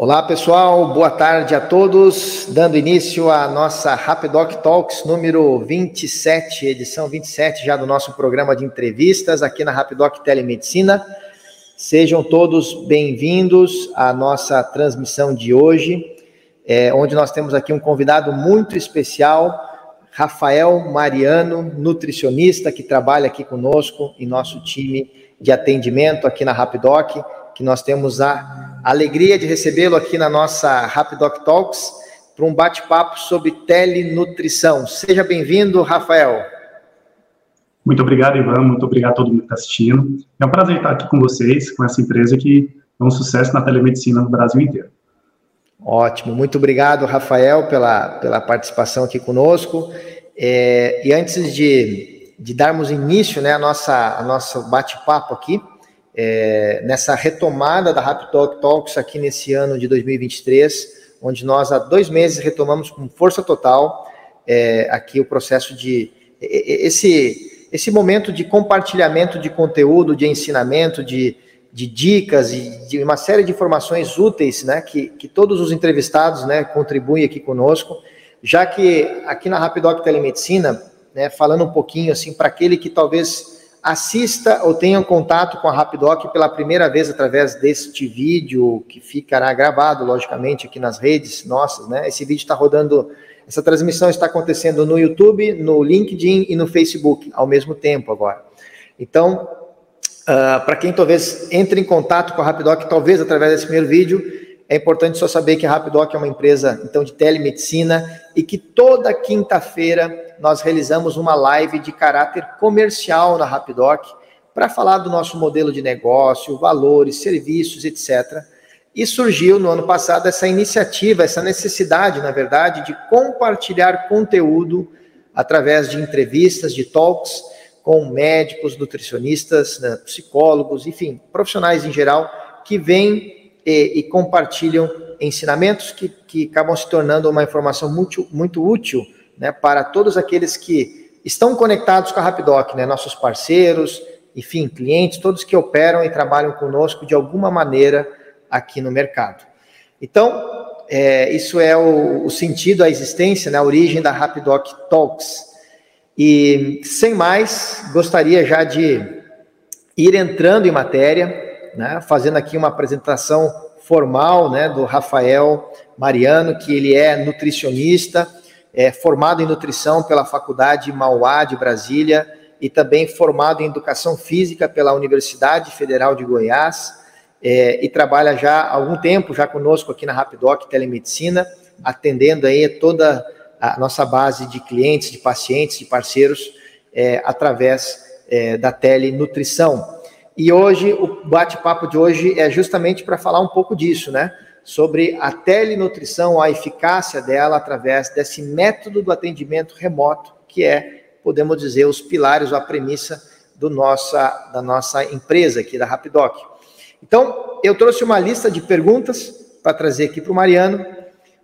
Olá pessoal, boa tarde a todos. Dando início à nossa Rapidoc Talks número 27, edição 27 já do nosso programa de entrevistas aqui na Rapidoc Telemedicina. Sejam todos bem-vindos à nossa transmissão de hoje, é, onde nós temos aqui um convidado muito especial, Rafael Mariano, nutricionista que trabalha aqui conosco em nosso time de atendimento aqui na Rapidoc que nós temos a alegria de recebê-lo aqui na nossa Rapidoc Talks para um bate-papo sobre telenutrição. Seja bem-vindo, Rafael. Muito obrigado, Ivan. Muito obrigado a todo mundo que está assistindo. É um prazer estar aqui com vocês, com essa empresa que é um sucesso na telemedicina no Brasil inteiro. Ótimo. Muito obrigado, Rafael, pela, pela participação aqui conosco. É, e antes de, de darmos início né, a nossa, a nosso bate-papo aqui, é, nessa retomada da Rapid Talk Talks aqui nesse ano de 2023, onde nós há dois meses retomamos com força total é, aqui o processo de esse esse momento de compartilhamento de conteúdo, de ensinamento, de, de dicas e de uma série de informações úteis, né, que, que todos os entrevistados, né, contribuem aqui conosco, já que aqui na Rapidoc Telemedicina, né, falando um pouquinho assim para aquele que talvez assista ou tenha contato com a Rapidoc pela primeira vez através deste vídeo, que ficará gravado, logicamente, aqui nas redes nossas, né? Esse vídeo está rodando, essa transmissão está acontecendo no YouTube, no LinkedIn e no Facebook ao mesmo tempo agora. Então, uh, para quem talvez entre em contato com a Rapidoc, talvez através desse primeiro vídeo, é importante só saber que a Rapidoc é uma empresa então de telemedicina e que toda quinta-feira nós realizamos uma live de caráter comercial na Rapidoc para falar do nosso modelo de negócio, valores, serviços, etc. E surgiu no ano passado essa iniciativa, essa necessidade, na verdade, de compartilhar conteúdo através de entrevistas, de talks com médicos, nutricionistas, né, psicólogos, enfim, profissionais em geral que vêm e, e compartilham ensinamentos que, que acabam se tornando uma informação muito, muito útil né, para todos aqueles que estão conectados com a Rapidoc, né, nossos parceiros, enfim, clientes, todos que operam e trabalham conosco de alguma maneira aqui no mercado. Então, é, isso é o, o, sentido, a existência, né, a origem da Rapidoc Talks. E, sem mais, gostaria já de ir entrando em matéria, né, fazendo aqui uma apresentação formal né, do Rafael Mariano, que ele é nutricionista, é formado em nutrição pela Faculdade Mauá de Brasília e também formado em educação física pela Universidade Federal de Goiás é, e trabalha já há algum tempo já conosco aqui na Rapidoc Telemedicina, atendendo aí toda a nossa base de clientes, de pacientes, de parceiros é, através é, da telenutrição. E hoje, o bate-papo de hoje é justamente para falar um pouco disso, né? Sobre a telenutrição, a eficácia dela através desse método do atendimento remoto, que é, podemos dizer, os pilares a premissa do nossa, da nossa empresa aqui, da Rapidoc. Então, eu trouxe uma lista de perguntas para trazer aqui para o Mariano,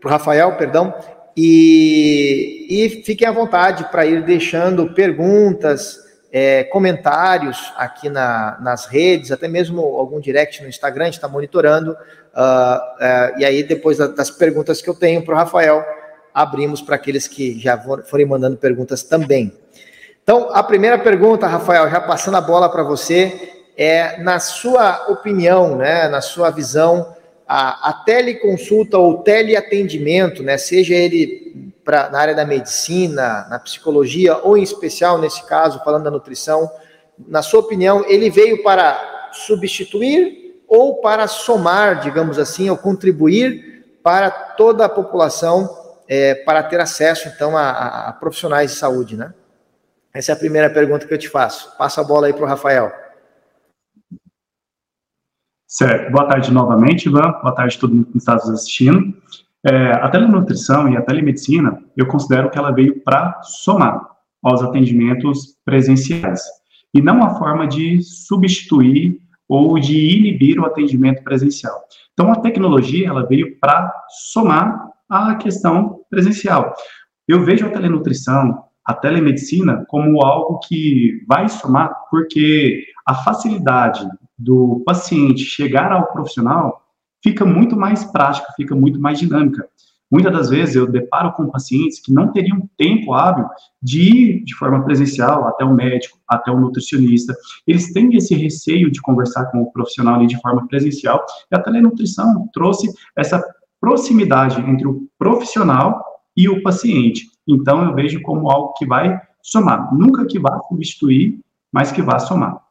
para o Rafael, perdão, e, e fiquem à vontade para ir deixando perguntas, é, comentários aqui na, nas redes, até mesmo algum direct no Instagram, a gente está monitorando. Uh, uh, e aí, depois das perguntas que eu tenho para o Rafael, abrimos para aqueles que já forem mandando perguntas também. Então, a primeira pergunta, Rafael, já passando a bola para você, é na sua opinião, né, na sua visão, a, a teleconsulta ou teleatendimento, né, seja ele pra, na área da medicina, na psicologia, ou em especial, nesse caso, falando da nutrição, na sua opinião, ele veio para substituir ou para somar, digamos assim, ou contribuir para toda a população é, para ter acesso, então, a, a, profissionais de saúde, né? Essa é a primeira pergunta que eu te faço. Passa a bola aí para o Rafael. Certo. Boa tarde novamente, Ivan. Boa tarde a todo mundo que está nos assistindo. É, a telenutrição e a telemedicina, eu considero que ela veio para somar aos atendimentos presenciais e não a forma de substituir ou de inibir o atendimento presencial. Então, a tecnologia ela veio para somar a questão presencial. Eu vejo a telenutrição, a telemedicina como algo que vai somar, porque a facilidade do paciente chegar ao profissional fica muito mais prática, fica muito mais dinâmica. Muitas das vezes eu deparo com pacientes que não teriam tempo hábil de ir de forma presencial até o médico, até o nutricionista. Eles têm esse receio de conversar com o profissional ali de forma presencial. E a telenutrição trouxe essa proximidade entre o profissional e o paciente. Então eu vejo como algo que vai somar, nunca que vá substituir, mas que vá somar.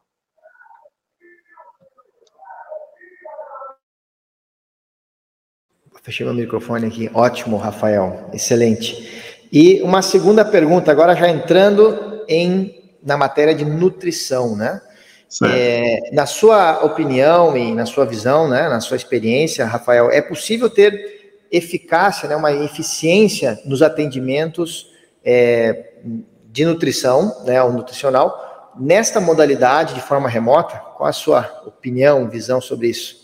Fechei meu microfone aqui. Ótimo, Rafael. Excelente. E uma segunda pergunta, agora já entrando em na matéria de nutrição, né? É, na sua opinião e na sua visão, né, na sua experiência, Rafael, é possível ter eficácia, né, uma eficiência nos atendimentos é, de nutrição, né, o nutricional, nesta modalidade de forma remota? Qual a sua opinião, visão sobre isso?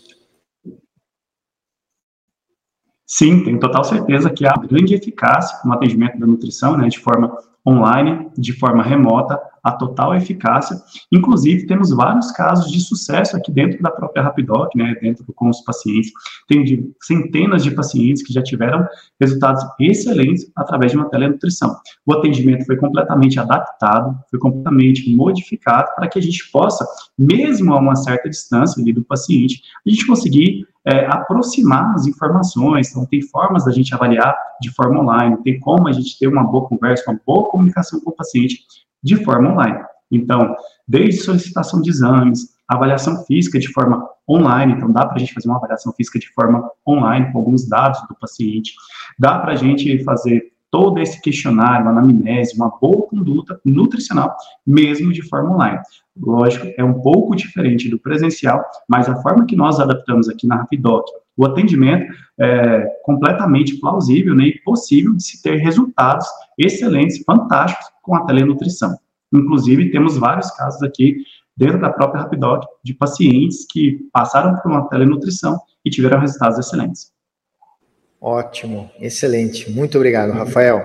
Sim, tenho total certeza que há grande eficácia no atendimento da nutrição, né, de forma online, de forma remota, a total eficácia. Inclusive, temos vários casos de sucesso aqui dentro da própria Rapidoc, né, dentro com os pacientes. Tem de, centenas de pacientes que já tiveram resultados excelentes através de uma telenutrição. O atendimento foi completamente adaptado, foi completamente modificado para que a gente possa, mesmo a uma certa distância ali do paciente, a gente conseguir é, aproximar as informações. Então, tem formas da gente avaliar de forma online, tem como a gente ter uma boa conversa, uma boa comunicação com o paciente de forma online. Então, desde solicitação de exames, avaliação física de forma online, então dá para a gente fazer uma avaliação física de forma online com alguns dados do paciente, dá para a gente fazer todo esse questionário, uma anamnese, uma boa conduta nutricional, mesmo de forma online. Lógico, é um pouco diferente do presencial, mas a forma que nós adaptamos aqui na Rapidoc, o atendimento é completamente plausível né, e possível de se ter resultados excelentes, fantásticos com a telenutrição. Inclusive, temos vários casos aqui dentro da própria Rapidoc de pacientes que passaram por uma telenutrição e tiveram resultados excelentes. Ótimo, excelente. Muito obrigado, Rafael.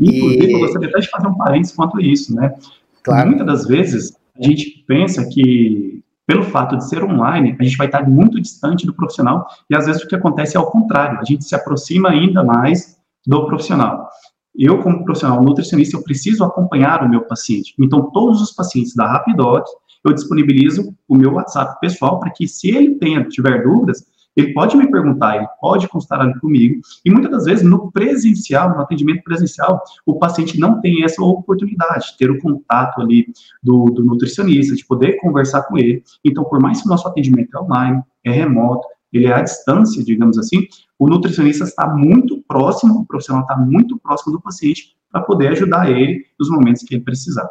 Inclusive, e... eu gostaria até de fazer um parênteses quanto a isso, né? Claro. Muitas das vezes, a gente pensa que, pelo fato de ser online, a gente vai estar muito distante do profissional, e às vezes o que acontece é ao contrário, a gente se aproxima ainda mais do profissional. Eu, como profissional nutricionista, eu preciso acompanhar o meu paciente. Então, todos os pacientes da Rapidoc, eu disponibilizo o meu WhatsApp pessoal para que, se ele tenha, tiver dúvidas, ele pode me perguntar, ele pode constar ali comigo, e muitas das vezes no presencial, no atendimento presencial, o paciente não tem essa oportunidade de ter o contato ali do, do nutricionista, de poder conversar com ele. Então, por mais que o nosso atendimento é online, é remoto, ele é à distância, digamos assim, o nutricionista está muito próximo, o profissional está muito próximo do paciente para poder ajudar ele nos momentos que ele precisar.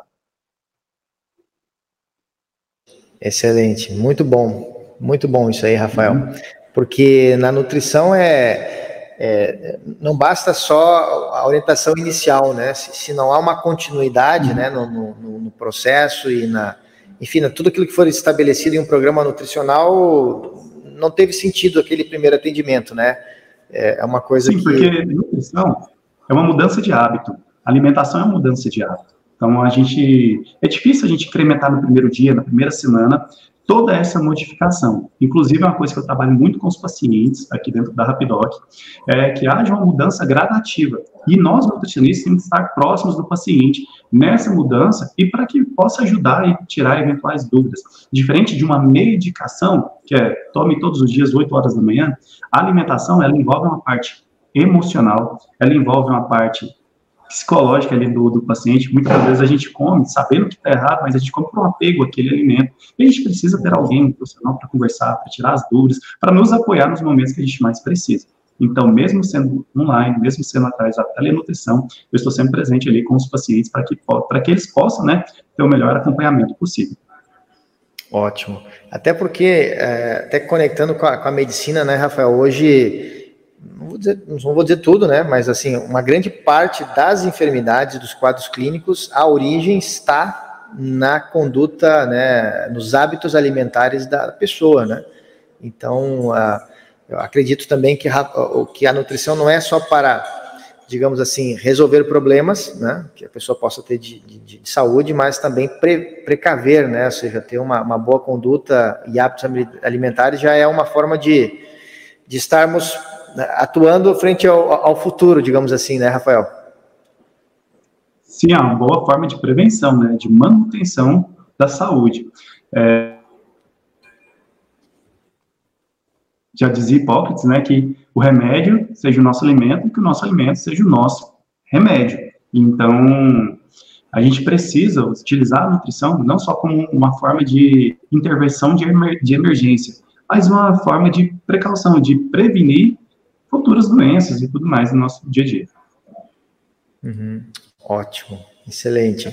Excelente, muito bom, muito bom isso aí, Rafael. Uhum porque na nutrição é, é, não basta só a orientação inicial, né? Se, se não há uma continuidade, uhum. né, no, no, no, processo e na, enfim, tudo aquilo que for estabelecido em um programa nutricional não teve sentido aquele primeiro atendimento, né? É, é uma coisa Sim, que... porque nutrição é uma mudança de hábito. A alimentação é uma mudança de hábito. Então a gente é difícil a gente incrementar no primeiro dia, na primeira semana, toda essa modificação. Inclusive, é uma coisa que eu trabalho muito com os pacientes aqui dentro da Rapidoc, é que haja uma mudança gradativa. E nós, nutricionistas, temos que estar próximos do paciente nessa mudança e para que possa ajudar e tirar eventuais dúvidas. Diferente de uma medicação, que é tome todos os dias 8 horas da manhã, a alimentação, ela envolve uma parte emocional, ela envolve uma parte psicológica ali do, do paciente. Muitas vezes a gente come sabendo que está errado, mas a gente come por um apego àquele alimento. E a gente precisa ter alguém, um profissional, para conversar, para tirar as dúvidas, para nos apoiar nos momentos que a gente mais precisa. Então, mesmo sendo online, mesmo sendo através da telenutrição, eu estou sempre presente ali com os pacientes para que, que eles possam né, ter o melhor acompanhamento possível. Ótimo. Até porque, é, até conectando com a, com a medicina, né, Rafael, hoje não vou, dizer, não vou dizer tudo, né? Mas assim, uma grande parte das enfermidades, dos quadros clínicos, a origem está na conduta, né? Nos hábitos alimentares da pessoa, né? Então, eu acredito também que a, que a nutrição não é só para, digamos assim, resolver problemas, né? Que a pessoa possa ter de, de, de saúde, mas também pre, precaver, né? Ou seja, ter uma, uma boa conduta e hábitos alimentares já é uma forma de de estarmos atuando frente ao, ao futuro, digamos assim, né, Rafael? Sim, é uma boa forma de prevenção, né, de manutenção da saúde. É, já dizia Hipócrates, né, que o remédio seja o nosso alimento e que o nosso alimento seja o nosso remédio. Então, a gente precisa utilizar a nutrição não só como uma forma de intervenção de, emer de emergência, mas uma forma de precaução, de prevenir futuras doenças e tudo mais no nosso dia a dia. Uhum. Ótimo, excelente.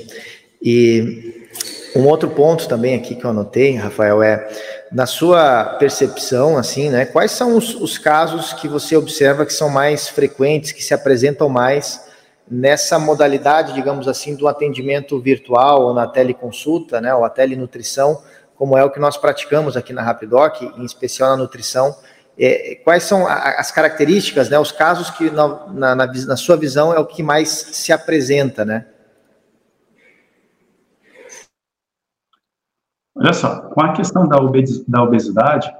E um outro ponto também aqui que eu anotei, Rafael, é na sua percepção, assim, né? Quais são os, os casos que você observa que são mais frequentes, que se apresentam mais nessa modalidade, digamos assim, do atendimento virtual ou na teleconsulta, né? Ou a telenutrição, como é o que nós praticamos aqui na Rapidoc, em especial na nutrição. É, quais são as características, né? Os casos que na, na, na sua visão é o que mais se apresenta, né? Olha só, com a questão da, obesidade,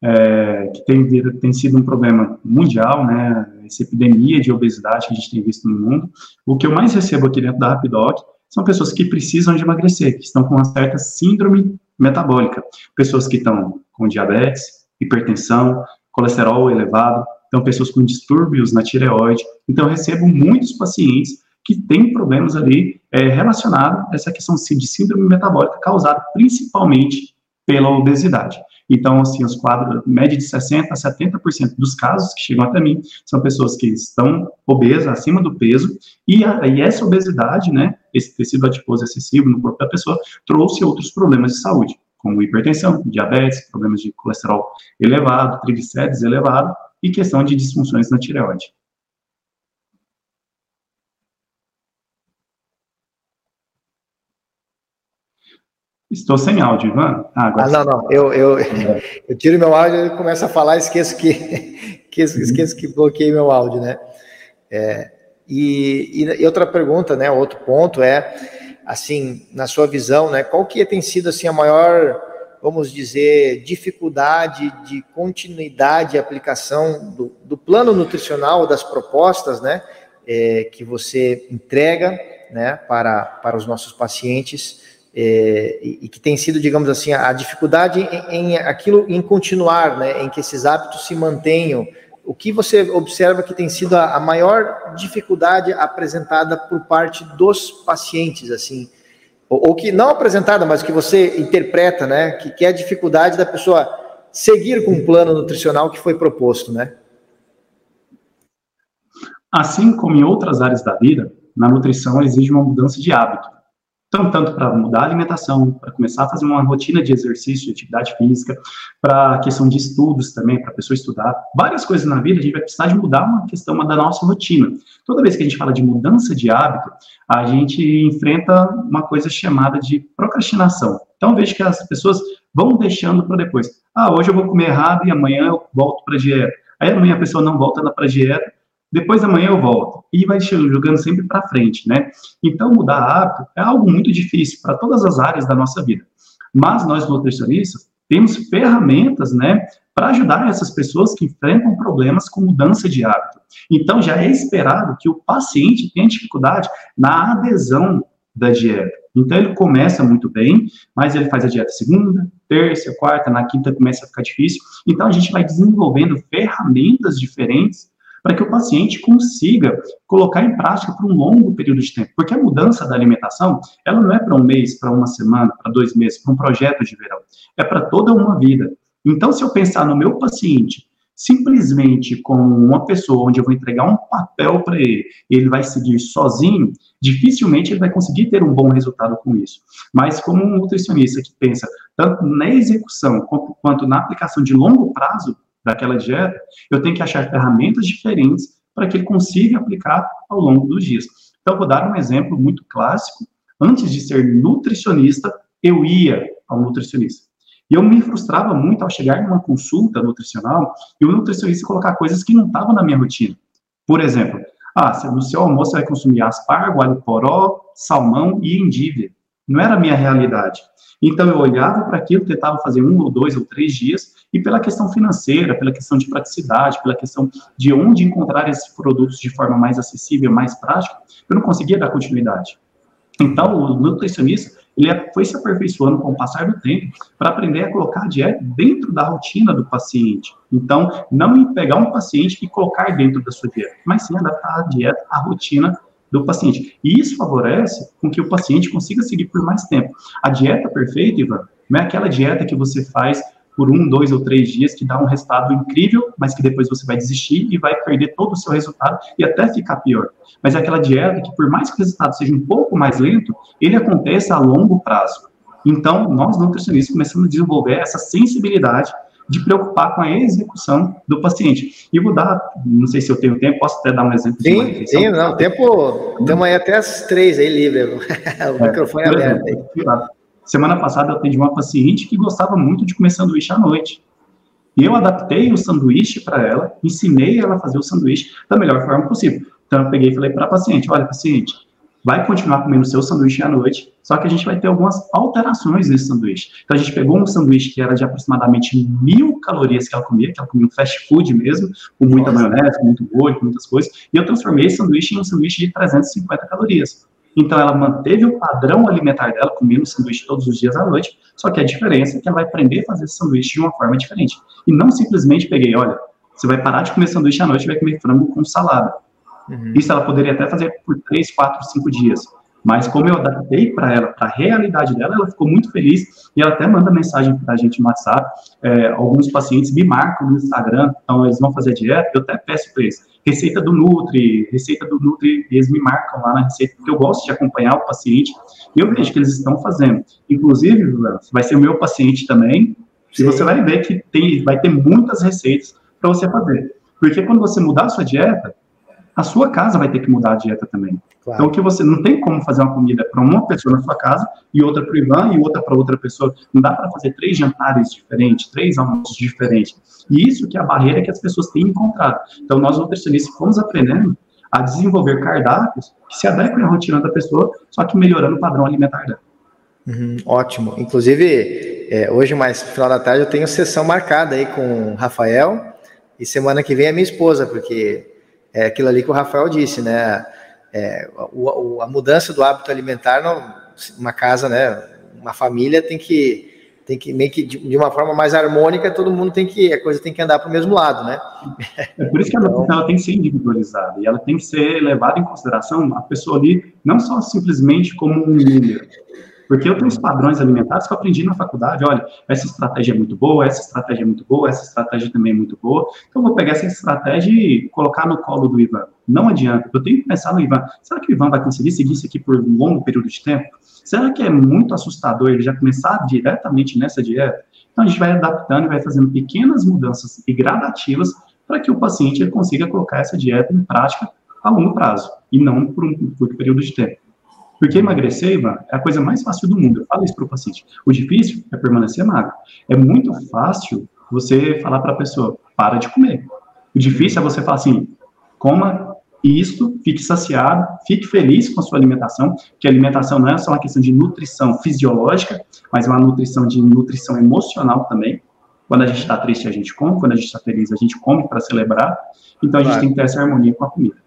é, que tem, tem sido um problema mundial, né, essa epidemia de obesidade que a gente tem visto no mundo, o que eu mais recebo aqui dentro da Rapidoc são pessoas que precisam de emagrecer, que estão com uma certa síndrome metabólica, pessoas que estão com diabetes, hipertensão, colesterol elevado, então pessoas com distúrbios na tireoide. Então, recebo muitos pacientes que tem problemas ali é, relacionados a essa questão de síndrome metabólica causada principalmente pela obesidade. Então, assim, os quadros, média de 60% a 70% dos casos que chegam até mim são pessoas que estão obesas, acima do peso, e, a, e essa obesidade, né, esse tecido adiposo excessivo no corpo da pessoa, trouxe outros problemas de saúde, como hipertensão, diabetes, problemas de colesterol elevado, triglicérides elevado e questão de disfunções na tireoide. Estou sem áudio, Ivan. Ah, agora ah não, não. Eu, eu, eu tiro meu áudio e começo a falar, esqueço que, que esqueço que bloqueei meu áudio, né? É, e, e, outra pergunta, né? Outro ponto é, assim, na sua visão, né? Qual que tem sido assim a maior, vamos dizer, dificuldade de continuidade e aplicação do, do plano nutricional das propostas, né? É, que você entrega, né? Para para os nossos pacientes é, e, que tem sido, digamos assim, a, dificuldade em, em, aquilo, em continuar, né, em que esses hábitos se mantenham. O que você observa que tem sido a, maior dificuldade apresentada por parte dos pacientes, assim, ou, ou, que não apresentada, mas que você interpreta, né, que, que é a dificuldade da pessoa seguir com o plano nutricional que foi proposto, né? Assim como em outras áreas da vida, na nutrição exige uma mudança de hábito. Então, tanto para mudar a alimentação, para começar a fazer uma rotina de exercício, de atividade física, para a questão de estudos também, para a pessoa estudar, várias coisas na vida, a gente vai precisar de mudar uma questão da nossa rotina. Toda vez que a gente fala de mudança de hábito, a gente enfrenta uma coisa chamada de procrastinação. Então, vejo que as pessoas vão deixando para depois. Ah, hoje eu vou comer errado e amanhã eu volto para a dieta. Aí amanhã a pessoa não volta para a dieta depois da manhã eu volto. E vai jogando sempre para frente, né? Então, mudar hábito é algo muito difícil para todas as áreas da nossa vida. Mas nós, nutricionistas, temos ferramentas, né, para ajudar essas pessoas que enfrentam problemas com mudança de hábito. Então, já é esperado que o paciente tenha dificuldade na adesão da dieta. Então, ele começa muito bem, mas ele faz a dieta segunda, terça, quarta, na quinta começa a ficar difícil. Então, a gente vai desenvolvendo ferramentas diferentes para que o paciente consiga colocar em prática por um longo período de tempo. Porque a mudança da alimentação, ela não é para um mês, para uma semana, para dois meses, para um projeto de verão. É para toda uma vida. Então, se eu pensar no meu paciente simplesmente como uma pessoa onde eu vou entregar um papel para ele, ele vai seguir sozinho, dificilmente ele vai conseguir ter um bom resultado com isso. Mas como um nutricionista que pensa tanto na execução quanto, quanto na aplicação de longo prazo, daquela dieta, eu tenho que achar ferramentas diferentes para que ele consiga aplicar ao longo dos dias. Então, vou dar um exemplo muito clássico. Antes de ser nutricionista, eu ia ao nutricionista. E eu me frustrava muito ao chegar numa consulta nutricional e o nutricionista colocar coisas que não estavam na minha rotina. Por exemplo, ah, no seu almoço você vai consumir aspargo, alho poró, salmão e endívia. Não era a minha realidade. Então eu olhava para aquilo, tentava fazer um ou dois ou três dias, e pela questão financeira, pela questão de praticidade, pela questão de onde encontrar esses produtos de forma mais acessível, mais prática, eu não conseguia dar continuidade. Então o nutricionista ele é, foi se aperfeiçoando com o passar do tempo para aprender a colocar a dieta dentro da rotina do paciente. Então, não pegar um paciente e colocar dentro da sua dieta, mas sim adaptar a dieta à rotina do paciente. E isso favorece com que o paciente consiga seguir por mais tempo. A dieta perfeita, Ivan, não é aquela dieta que você faz por um, dois ou três dias que dá um resultado incrível, mas que depois você vai desistir e vai perder todo o seu resultado e até ficar pior. Mas é aquela dieta que, por mais que o resultado seja um pouco mais lento, ele acontece a longo prazo. Então, nós nutricionistas começamos a desenvolver essa sensibilidade de preocupar com a execução do paciente. E vou dar, não sei se eu tenho tempo, posso até dar um exemplo sim, de Sim, não, tempo, estamos aí até as três aí livre, o é, microfone é aberto aí. Semana passada eu atendi uma paciente que gostava muito de comer sanduíche à noite. E eu adaptei o sanduíche para ela, ensinei ela a fazer o sanduíche da melhor forma possível. Então eu peguei e falei para a paciente, olha paciente, vai continuar comendo seu sanduíche à noite, só que a gente vai ter algumas alterações nesse sanduíche. Então a gente pegou um sanduíche que era de aproximadamente mil calorias que ela comia, que ela comia um fast food mesmo, com muita Nossa. maionese, com muito molho, com muitas coisas, e eu transformei esse sanduíche em um sanduíche de 350 calorias. Então, ela manteve o padrão alimentar dela, comendo sanduíche todos os dias à noite, só que a diferença é que ela vai aprender a fazer esse sanduíche de uma forma diferente. E não simplesmente peguei, olha, você vai parar de comer sanduíche à noite e vai comer frango com salada. Uhum. Isso ela poderia até fazer por 3, 4, 5 dias. Mas como eu adaptei para ela, para a realidade dela, ela ficou muito feliz e ela até manda mensagem para a gente no WhatsApp. É, alguns pacientes me marcam no Instagram, então eles vão fazer dieta, eu até peço para eles, receita do Nutri, receita do Nutri, eles me marcam lá na receita, porque eu gosto de acompanhar o paciente e eu vejo que eles estão fazendo. Inclusive, vai ser o meu paciente também, e você vai ver que tem, vai ter muitas receitas para você fazer. Porque quando você mudar a sua dieta, a sua casa vai ter que mudar a dieta também. Claro. Então, que você não tem como fazer uma comida para uma pessoa na sua casa e outra para o Ivan e outra para outra pessoa. Não dá para fazer três jantares diferentes, três almoços diferentes. E isso que é a barreira que as pessoas têm encontrado. Então, nós nutricionistas fomos aprendendo a desenvolver cardápios que se adequem à rotina da pessoa, só que melhorando o padrão alimentar dela. Uhum, ótimo. Inclusive, é, hoje, mais no final da tarde, eu tenho sessão marcada aí com o Rafael. E semana que vem é minha esposa, porque é aquilo ali que o Rafael disse, né? É, o, a mudança do hábito alimentar, não, uma casa, né? Uma família tem que tem que meio que de, uma forma mais harmônica, todo mundo tem que a coisa tem que andar para o mesmo lado, né? É por isso que a então, ela tem que ser individualizada e ela tem que ser levada em consideração a pessoa ali não só simplesmente como um número, porque eu tenho os padrões alimentares que eu aprendi na faculdade. Olha, essa estratégia é muito boa, essa estratégia é muito boa, essa estratégia também é muito boa. Então, eu vou pegar essa estratégia e colocar no colo do Ivan. Não adianta. Eu tenho que pensar no Ivan. Será que o Ivan vai conseguir seguir isso aqui por um longo período de tempo? Será que é muito assustador ele já começar diretamente nessa dieta? Então, a gente vai adaptando e vai fazendo pequenas mudanças e gradativas para que o paciente consiga colocar essa dieta em prática a longo prazo e não por um curto período de tempo. Porque emagrecer, Ivan, é a coisa mais fácil do mundo. Eu falo isso para o paciente. O difícil é permanecer magro. É muito fácil você falar para a pessoa, para de comer. O difícil é você falar assim, coma isto, fique saciado, fique feliz com a sua alimentação, que a alimentação não é só uma questão de nutrição fisiológica, mas é uma nutrição de nutrição emocional também. Quando a gente está triste, a gente come, quando a gente está feliz, a gente come para celebrar. Então a gente tem que ter essa harmonia com a comida.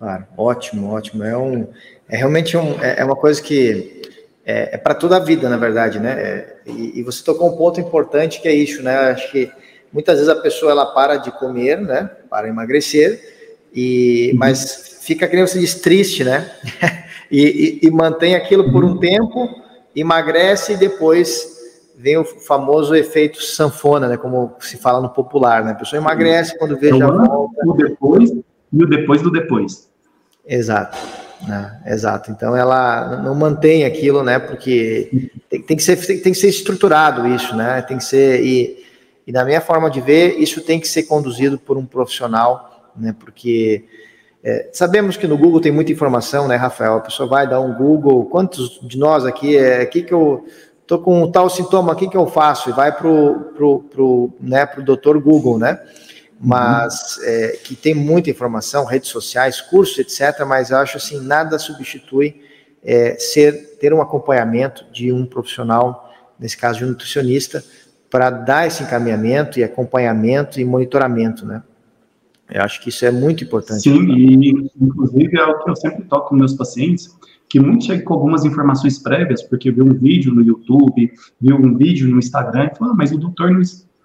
Claro, ótimo, ótimo. É, um, é realmente um, é, é uma coisa que é, é para toda a vida, na verdade, né? É, e, e, você tocou um ponto importante que é isso, né? Acho que muitas vezes a pessoa ela para de comer, né? Para emagrecer, e, uhum. mas fica, que nem você diz, triste, né? e, e, e mantém aquilo por um tempo, emagrece e depois vem o famoso efeito sanfona, né? Como se fala no popular, né? A pessoa emagrece quando vê já volta. O depois e o depois do depois. Exato. Né? Exato. Então ela não mantém aquilo, né? Porque tem, tem, que ser tem, tem, que ser estruturado isso, né? Tem que ser e, e na minha forma de ver isso tem que ser conduzido por um profissional, né? Porque é, sabemos que no Google tem muita informação, né, Rafael? A pessoa vai dar um Google. Quantos de nós aqui é aqui que eu tô com um tal sintoma, o que que eu faço? E vai pro pro, pro né pro doutor Google, né? Mas é, que tem muita informação, redes sociais, cursos, etc. Mas acho assim, nada substitui é, ser ter um acompanhamento de um profissional, nesse caso de um nutricionista, para dar esse encaminhamento e acompanhamento e monitoramento, né? Eu acho que isso é muito importante. Sim, e inclusive é o que eu sempre toco com meus pacientes, que muitos chegam com algumas informações prévias, porque viu um vídeo no YouTube, viu um vídeo no Instagram, e falou, ah, mas o doutor no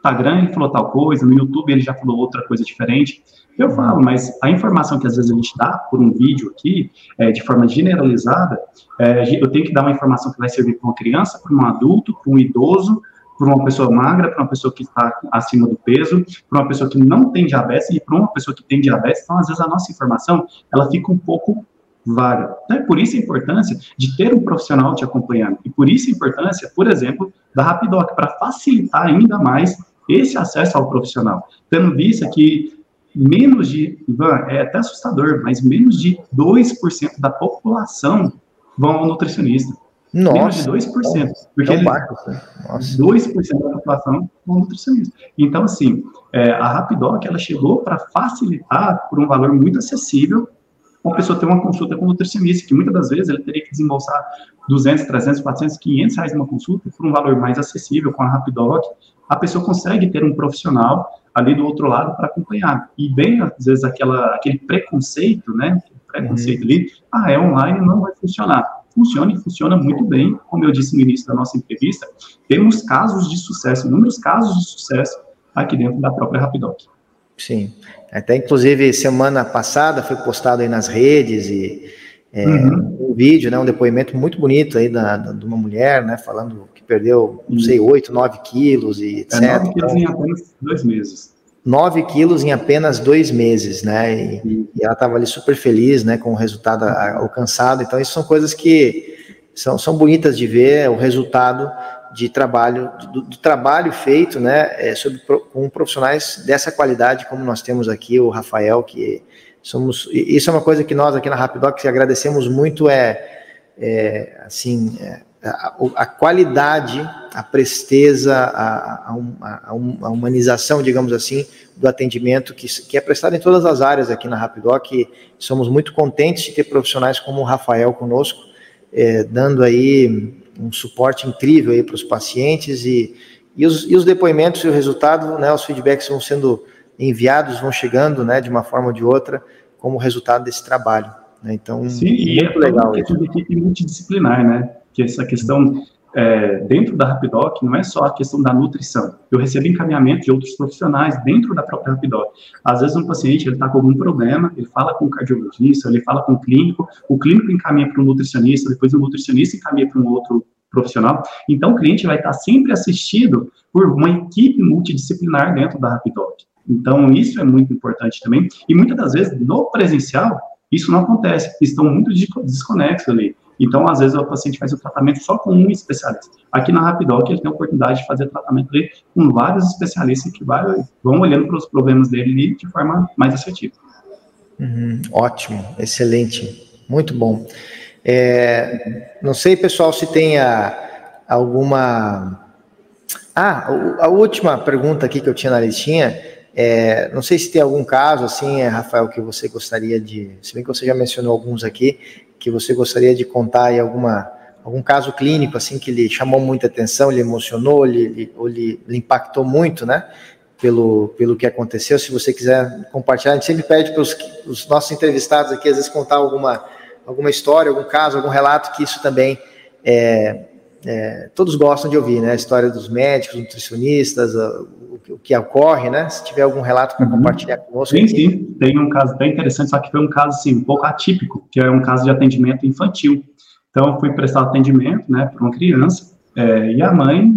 Instagram ele falou tal coisa, no YouTube ele já falou outra coisa diferente. Eu falo, mas a informação que às vezes a gente dá por um vídeo aqui, é, de forma generalizada, é, eu tenho que dar uma informação que vai servir para uma criança, para um adulto, para um idoso, para uma pessoa magra, para uma pessoa que está acima do peso, para uma pessoa que não tem diabetes e para uma pessoa que tem diabetes. Então, às vezes, a nossa informação ela fica um pouco vaga. Então, é por isso a importância de ter um profissional te acompanhando. E por isso a importância, por exemplo, da Rapidoc, para facilitar ainda mais esse acesso ao profissional. Tendo visto que menos de, Ivan, é até assustador, mas menos de 2% da população vão ao nutricionista. Nossa, menos de 2%. Porque ele, Nossa. 2% da população vão ao nutricionista. Então, assim, é, a Rapidoc, ela chegou para facilitar, por um valor muito acessível, uma pessoa ter uma consulta com um nutricionista, que muitas das vezes ele teria que desembolsar 200, 300, 400, 500 reais numa consulta, por um valor mais acessível com a Rapidoc, a pessoa consegue ter um profissional ali do outro lado para acompanhar. E bem, às vezes, aquela, aquele preconceito, né? Preconceito uhum. ali, ah, é online, não vai funcionar. Funciona e funciona muito bem, como eu disse no início da nossa entrevista, temos casos de sucesso, inúmeros casos de sucesso aqui dentro da própria Rapidoc. Sim, até inclusive semana passada foi postado aí nas redes e é, uhum. um vídeo, né, um depoimento muito bonito aí da, da, de uma mulher, né, falando que perdeu, não sei, 8, 9 quilos e etc. É 9 quilos em apenas dois meses. 9 quilos em apenas dois meses, né, e, e ela estava ali super feliz, né, com o resultado alcançado, então isso são coisas que são, são bonitas de ver, o resultado de trabalho, do, do trabalho feito, né, é, sobre, com profissionais dessa qualidade, como nós temos aqui, o Rafael, que somos isso é uma coisa que nós aqui na Rapidoc agradecemos muito é, é assim é, a, a, qualidade a presteza a, a, a, humanização digamos assim do atendimento que, que é prestado em todas as áreas aqui na Rapidoc somos muito contentes de ter profissionais como o Rafael conosco é, dando aí um suporte incrível aí para os pacientes e, e os, e os depoimentos e o resultado né os feedbacks vão sendo enviados vão chegando, né, de uma forma ou de outra, como resultado desse trabalho. Né? Então, Sim, e é legal. É uma equipe multidisciplinar, né? Que essa questão é, dentro da Rapidoc não é só a questão da nutrição. Eu recebo encaminhamento de outros profissionais dentro da própria Rapidoc. Às vezes um paciente ele está com algum problema, ele fala com o cardiologista, ele fala com o clínico, o clínico encaminha para o nutricionista, depois o nutricionista encaminha para um outro profissional. Então o cliente vai estar sempre assistido por uma equipe multidisciplinar dentro da Rapidoc. Então, isso é muito importante também. E muitas das vezes, no presencial, isso não acontece, estão muito desconexos ali. Então, às vezes, o paciente faz o tratamento só com um especialista. Aqui na Rapidoc, ele tem a oportunidade de fazer tratamento ali com vários especialistas que vão olhando para os problemas dele de forma mais assertiva. Uhum, ótimo, excelente, muito bom. É, não sei, pessoal, se tem a, alguma. Ah, a última pergunta aqui que eu tinha na listinha é, não sei se tem algum caso, assim, é, Rafael, que você gostaria de. Se bem que você já mencionou alguns aqui, que você gostaria de contar aí alguma, algum caso clínico, assim, que lhe chamou muita atenção, lhe emocionou, lhe, ou lhe, lhe impactou muito, né? Pelo, pelo que aconteceu. Se você quiser compartilhar, a gente sempre pede para os nossos entrevistados aqui, às vezes, contar alguma, alguma história, algum caso, algum relato, que isso também é, é, todos gostam de ouvir, né? A história dos médicos, nutricionistas, que ocorre, né? Se tiver algum relato para uhum. compartilhar conosco. Sim, sim. Tem um caso bem interessante, só que foi um caso assim, um pouco atípico, que é um caso de atendimento infantil. Então, eu fui prestar atendimento, né, para uma criança, é, e a mãe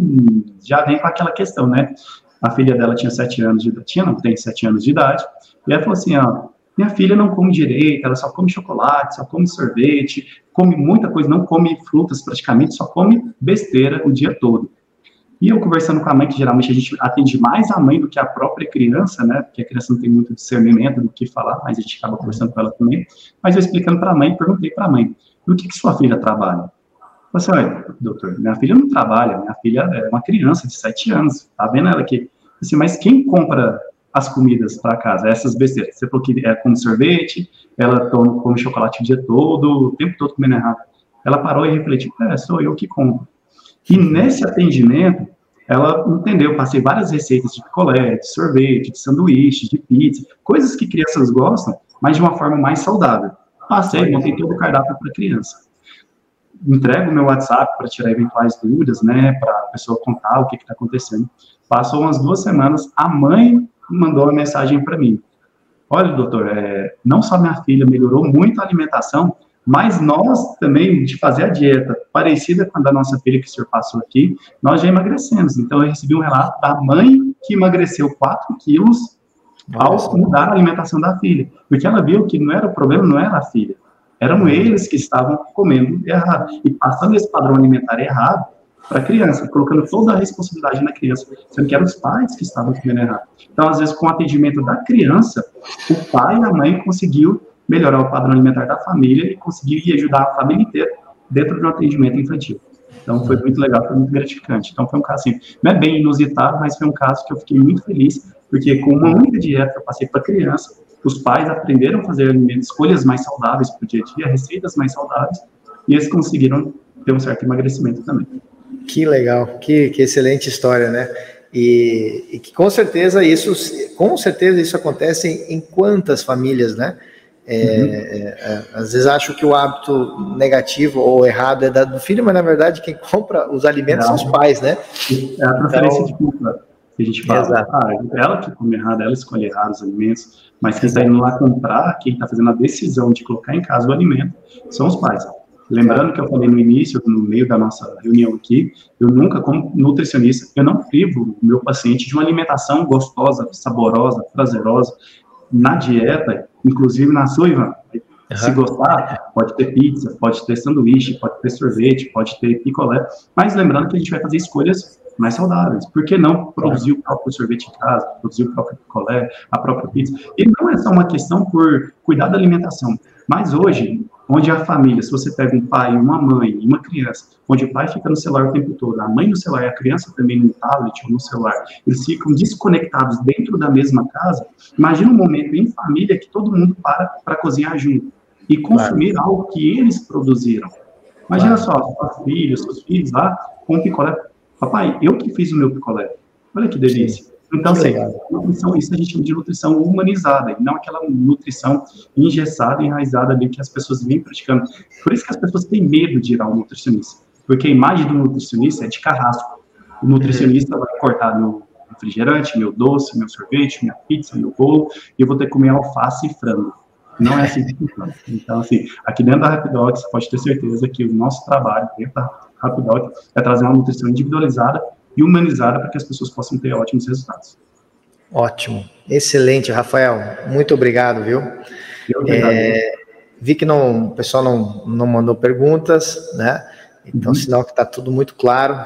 já vem com aquela questão, né? A filha dela tinha sete anos de idade, tinha, não tem sete anos de idade, e ela falou assim, ó, minha filha não come direito, ela só come chocolate, só come sorvete, come muita coisa, não come frutas praticamente, só come besteira o dia todo. E eu conversando com a mãe, que geralmente a gente atende mais a mãe do que a própria criança, né? Porque a criança não tem muito discernimento do que falar, mas a gente acaba conversando com ela também. Mas eu explicando para a mãe, perguntei para a mãe: o que, que sua filha trabalha? Eu falei assim, olha, doutor, minha filha não trabalha, minha filha é uma criança de 7 anos, tá vendo ela aqui? Assim, mas quem compra as comidas para casa, essas besteiras? Você falou que é come sorvete, ela toma, come chocolate o dia todo, o tempo todo comendo errado. ela parou e refletiu, é, sou eu que compro. E nesse atendimento, ela entendeu, passei várias receitas de picolé, de sorvete, de sanduíche, de pizza, coisas que crianças gostam, mas de uma forma mais saudável. Passei, montei todo o cardápio para criança. Entrego meu WhatsApp para tirar eventuais dúvidas, né, para a pessoa contar o que está acontecendo. Passou umas duas semanas, a mãe mandou uma mensagem para mim. Olha, doutor, é, não só minha filha melhorou muito a alimentação, mas nós também, de fazer a dieta parecida com a da nossa filha que o senhor passou aqui, nós já emagrecemos. Então, eu recebi um relato da mãe que emagreceu 4 quilos ao mudar a alimentação da filha. Porque ela viu que não era o problema, não era a filha. Eram eles que estavam comendo errado. E passando esse padrão alimentar errado para a criança, colocando toda a responsabilidade na criança, sendo que eram os pais que estavam comendo errado. Então, às vezes, com o atendimento da criança, o pai e a mãe conseguiu melhorar o padrão alimentar da família e conseguir ajudar a família inteira dentro de um atendimento infantil. Então foi muito legal, foi muito gratificante. Então foi um caso assim, não é bem inusitado, mas foi um caso que eu fiquei muito feliz, porque com uma única dieta que eu passei para criança, os pais aprenderam a fazer alimentos, escolhas mais saudáveis para o dia a dia, receitas mais saudáveis, e eles conseguiram ter um certo emagrecimento também. Que legal, que, que excelente história, né? E, e que com certeza isso, com certeza isso acontece em, em quantas famílias, né? É, uhum. É, é, às vezes acho que o hábito negativo ou errado é do filho, mas na verdade quem compra os alimentos Não. são os pais, né? É a preferência então, de culpa que a gente fala. Ah, ela que come errado, ela escolhe errado os alimentos, mas quem está indo lá comprar, quem está fazendo a decisão de colocar em casa o alimento, são os pais. Lembrando que eu falei no início, no meio da nossa reunião aqui, eu nunca, como nutricionista, eu não privo o meu paciente de uma alimentação gostosa, saborosa, prazerosa. Na dieta, inclusive na sua, Ivan. Uhum. Se gostar, pode ter pizza, pode ter sanduíche, pode ter sorvete, pode ter picolé. Mas lembrando que a gente vai fazer escolhas mais saudáveis. Por que não produzir o próprio sorvete em casa, produzir o próprio picolé, a própria pizza? E não é só uma questão por cuidar da alimentação. Mas hoje, onde a família, se você pega um pai, uma mãe e uma criança, onde o pai fica no celular o tempo todo, a mãe no celular e a criança também no tablet ou no celular, eles ficam desconectados dentro da mesma casa, imagina um momento em família que todo mundo para para cozinhar junto e consumir claro. algo que eles produziram. Imagina claro. só, seus filhos, seus filhos lá com picolé. Papai, eu que fiz o meu picolé. Olha que delícia. Sim. Então, assim, nutrição, isso a gente chama de nutrição humanizada, e não aquela nutrição engessada, enraizada ali que as pessoas vêm praticando. Por isso que as pessoas têm medo de ir ao nutricionista, porque a imagem do nutricionista é de carrasco. O nutricionista vai cortar meu refrigerante, meu doce, meu sorvete, minha pizza, meu bolo, e eu vou ter que comer alface e frango. Não é assim que funciona. Então, assim, aqui dentro da Rapidoc, você pode ter certeza que o nosso trabalho dentro da Rapidoc é trazer uma nutrição individualizada e humanizada para que as pessoas possam ter ótimos resultados. Ótimo, excelente, Rafael. Muito obrigado, viu? É, vi que não, o pessoal não, não mandou perguntas, né? Então, uhum. sinal que está tudo muito claro.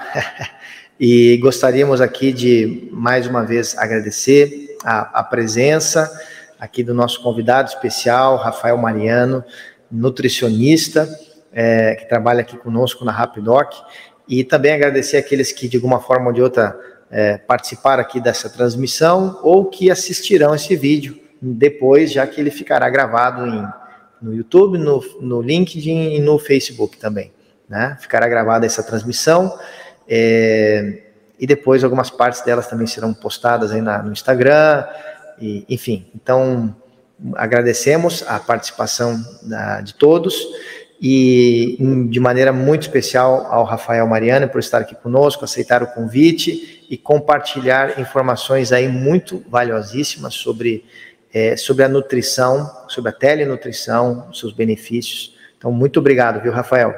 e gostaríamos aqui de, mais uma vez, agradecer a, a presença aqui do nosso convidado especial, Rafael Mariano, nutricionista, é, que trabalha aqui conosco na Rapidoc. E também agradecer aqueles que, de alguma forma ou de outra, é, participaram aqui dessa transmissão ou que assistirão esse vídeo depois, já que ele ficará gravado em, no YouTube, no, no LinkedIn e no Facebook também. Né? Ficará gravada essa transmissão. É, e depois algumas partes delas também serão postadas aí na, no Instagram, e, enfim. Então, agradecemos a participação da, de todos e de maneira muito especial ao Rafael Mariano por estar aqui conosco, aceitar o convite e compartilhar informações aí muito valiosíssimas sobre, é, sobre a nutrição, sobre a telenutrição, seus benefícios. Então, muito obrigado, viu, Rafael?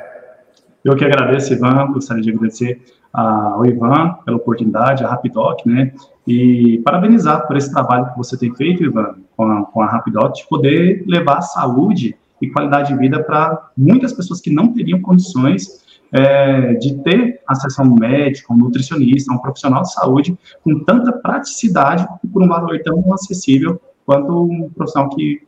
Eu que agradeço, Ivan, gostaria de agradecer ao Ivan pela oportunidade, a Rapidoc, né, e parabenizar por esse trabalho que você tem feito, Ivan, com a, com a Rapidoc, de poder levar a saúde e qualidade de vida para muitas pessoas que não teriam condições é, de ter acesso a um médico, um nutricionista, um profissional de saúde com tanta praticidade e por um valor tão acessível quanto um profissional que,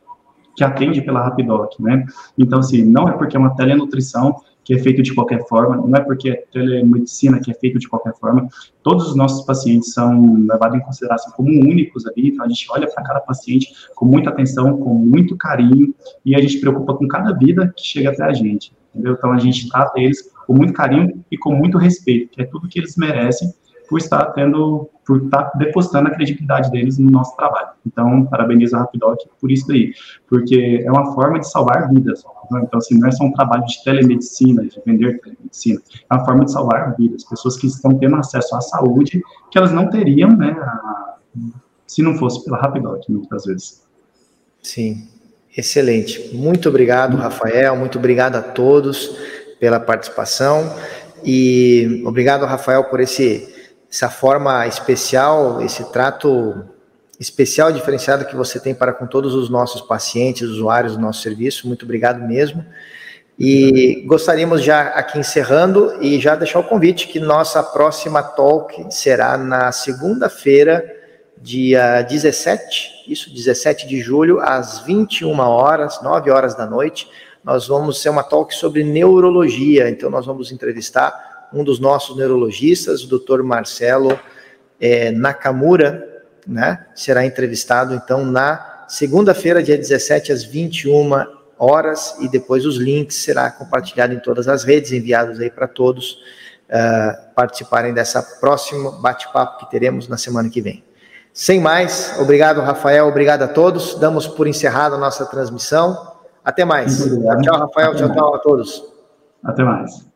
que atende pela Rapidoc, né? Então, assim, não é porque é uma telenutrição que é feito de qualquer forma, não é porque é telemedicina que é feito de qualquer forma. Todos os nossos pacientes são levados em consideração como únicos ali, então a gente olha para cada paciente com muita atenção, com muito carinho, e a gente preocupa com cada vida que chega até a gente. entendeu? Então a gente trata eles com muito carinho e com muito respeito, que é tudo que eles merecem por estar tendo, por estar depositando a credibilidade deles no nosso trabalho. Então, parabenizo a Rapidoc por isso daí, porque é uma forma de salvar vidas. Né? Então, assim, não é só um trabalho de telemedicina, de vender telemedicina, é uma forma de salvar vidas, pessoas que estão tendo acesso à saúde que elas não teriam, né, a, se não fosse pela Rapidoc, muitas vezes. Sim, excelente. Muito obrigado, Rafael, muito obrigado a todos pela participação e obrigado, Rafael, por esse essa forma especial, esse trato especial diferenciado que você tem para com todos os nossos pacientes, usuários do nosso serviço. Muito obrigado mesmo. E gostaríamos já aqui encerrando e já deixar o convite que nossa próxima talk será na segunda-feira, dia 17, isso, 17 de julho, às 21 horas, 9 horas da noite. Nós vamos ser uma talk sobre neurologia, então nós vamos entrevistar um dos nossos neurologistas, o Dr. Marcelo é, Nakamura, né? Será entrevistado então na segunda-feira, dia 17 às 21 horas e depois os links será compartilhado em todas as redes, enviados aí para todos uh, participarem dessa próxima bate-papo que teremos na semana que vem. Sem mais, obrigado Rafael, obrigado a todos. Damos por encerrada a nossa transmissão. Até mais. Tchau, Rafael. Tchau, tchau a todos. Até mais.